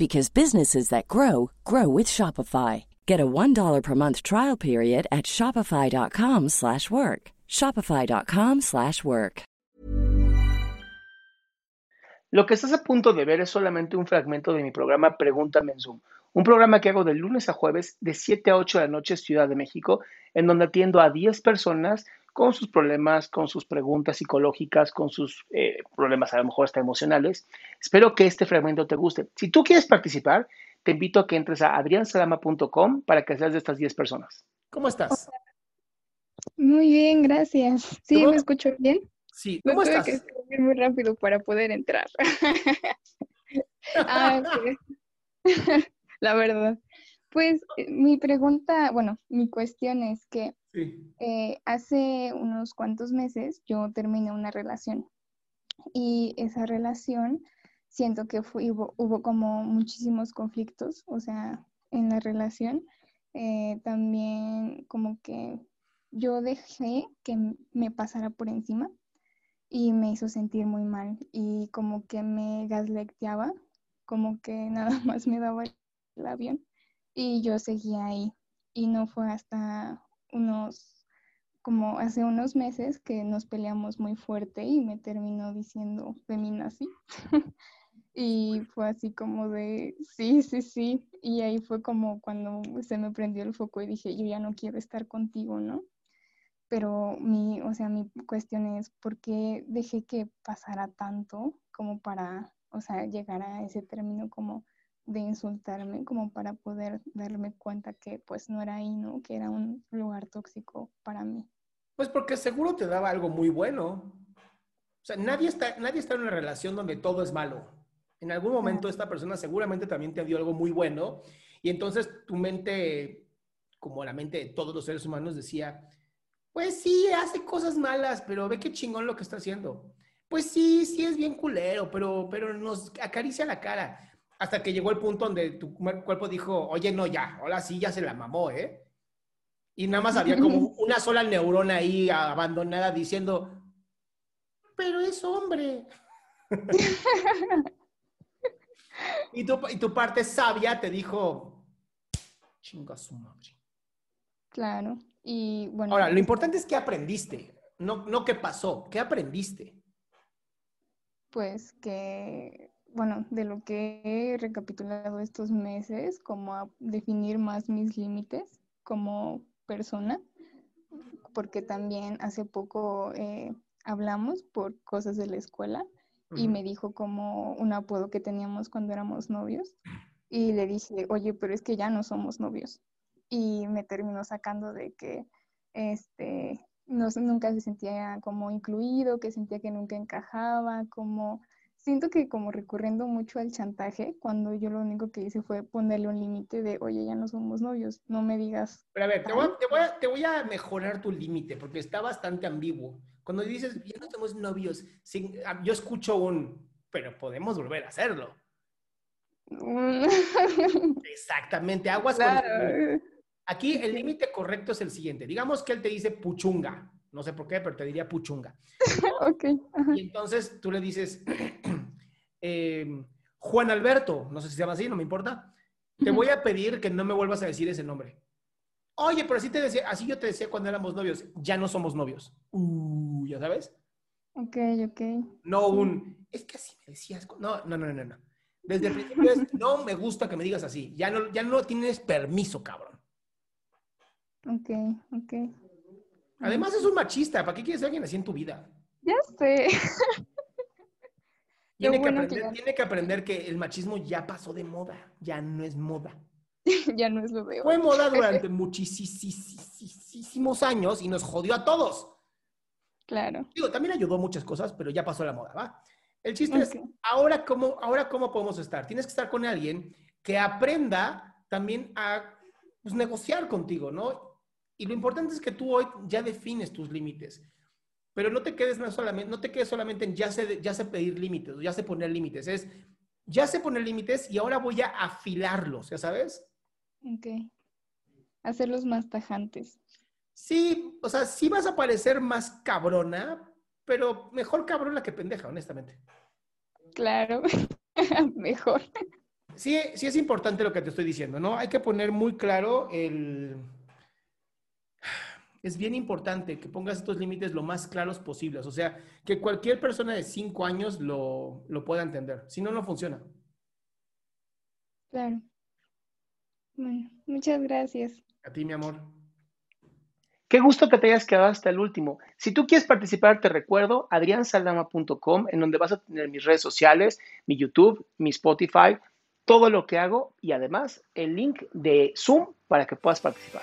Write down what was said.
because businesses that grow grow with Shopify. Get a $1 per month trial period at shopify.com/work. shopify.com/work. Lo que estás a punto de ver es solamente un fragmento de mi programa Pregúntame en Zoom, un programa que hago de lunes a jueves de 7 a 8 de la noche Ciudad de México, en donde atiendo a 10 personas con sus problemas, con sus preguntas psicológicas, con sus eh, problemas a lo mejor hasta emocionales. Espero que este fragmento te guste. Si tú quieres participar, te invito a que entres a adriansalama.com para que seas de estas 10 personas. ¿Cómo estás? Muy bien, gracias. ¿Sí me escucho bien? Sí, ¿cómo estás? que escribir muy rápido para poder entrar. ah, La verdad. Pues eh, mi pregunta, bueno, mi cuestión es que eh, hace unos cuantos meses yo terminé una relación y esa relación siento que hubo, como muchísimos conflictos, o sea, en la relación. Eh, también como que yo dejé que me pasara por encima y me hizo sentir muy mal y como que me gaslecteaba, como que nada más me daba el avión y yo seguía ahí y no fue hasta unos, como hace unos meses que nos peleamos muy fuerte y me terminó diciendo feminazi. y fue así como de, sí, sí, sí. Y ahí fue como cuando se me prendió el foco y dije, yo ya no quiero estar contigo, ¿no? Pero mi, o sea, mi cuestión es, ¿por qué dejé que pasara tanto como para, o sea, llegar a ese término como de insultarme como para poder darme cuenta que pues no era ahí, ¿no? Que era un lugar tóxico para mí. Pues porque seguro te daba algo muy bueno. O sea, nadie está, nadie está en una relación donde todo es malo. En algún momento esta persona seguramente también te dio algo muy bueno y entonces tu mente, como la mente de todos los seres humanos, decía, pues sí, hace cosas malas, pero ve qué chingón lo que está haciendo. Pues sí, sí es bien culero, pero, pero nos acaricia la cara hasta que llegó el punto donde tu cuerpo dijo, oye, no, ya, ahora sí ya se la mamó, ¿eh? Y nada más había como una sola neurona ahí abandonada diciendo, pero es hombre. y, tu, y tu parte sabia te dijo, chinga su madre. Claro. Y bueno. Ahora, lo importante es que aprendiste, no, no qué pasó, qué aprendiste. Pues que bueno, de lo que he recapitulado estos meses, como a definir más mis límites como persona, porque también hace poco eh, hablamos por cosas de la escuela y me dijo como un apodo que teníamos cuando éramos novios y le dije, oye, pero es que ya no somos novios. Y me terminó sacando de que este, no, nunca se sentía como incluido, que sentía que nunca encajaba, como siento que como recurriendo mucho al chantaje, cuando yo lo único que hice fue ponerle un límite de, oye, ya no somos novios, no me digas. Pero a ver, te voy a, mejorar tu límite, porque está bastante ambiguo. Cuando dices, ya no somos novios, ah, yo escucho un, pero podemos volver a hacerlo. Exactamente, aguas con... Aquí el límite correcto es el siguiente. Digamos que él te dice puchunga. No sé por qué, pero te diría puchunga. ok. Y entonces tú le dices, eh, Juan Alberto, no sé si se llama así, no me importa, te voy a pedir que no me vuelvas a decir ese nombre. Oye, pero así te decía, así yo te decía cuando éramos novios, ya no somos novios. Uh, ya sabes. Ok, ok. No un, es que así me decías. No, no, no, no, no. Desde el principio es, no me gusta que me digas así. Ya no, ya no tienes permiso, cabrón. Ok, ok. Además es un machista. ¿Para qué quieres a alguien así en tu vida? Ya sé. Tiene que, aprender, tiene que aprender que el machismo ya pasó de moda. Ya no es moda. ya no es lo de Fue moda durante muchísimos años y nos jodió a todos. Claro. Digo, también ayudó muchas cosas, pero ya pasó la moda, ¿va? El chiste es, ahora cómo, ahora cómo podemos estar. Tienes que estar con alguien que aprenda también a pues, negociar contigo, ¿no? Y lo importante es que tú hoy ya defines tus límites. Pero no te quedes no solamente, no te quedes solamente en ya sé, ya sé pedir límites, ya sé poner límites. Es, ya sé poner límites y ahora voy a afilarlos, ¿ya sabes? Ok. Hacerlos más tajantes. Sí, o sea, sí vas a parecer más cabrona, pero mejor cabrona que pendeja, honestamente. Claro, mejor. Sí, sí es importante lo que te estoy diciendo, ¿no? Hay que poner muy claro el... Es bien importante que pongas estos límites lo más claros posibles, o sea, que cualquier persona de cinco años lo, lo pueda entender, si no, no funciona. Claro. Bueno, muchas gracias. A ti, mi amor. Qué gusto que te hayas quedado hasta el último. Si tú quieres participar, te recuerdo adriansaldama.com, en donde vas a tener mis redes sociales, mi YouTube, mi Spotify, todo lo que hago y además el link de Zoom para que puedas participar.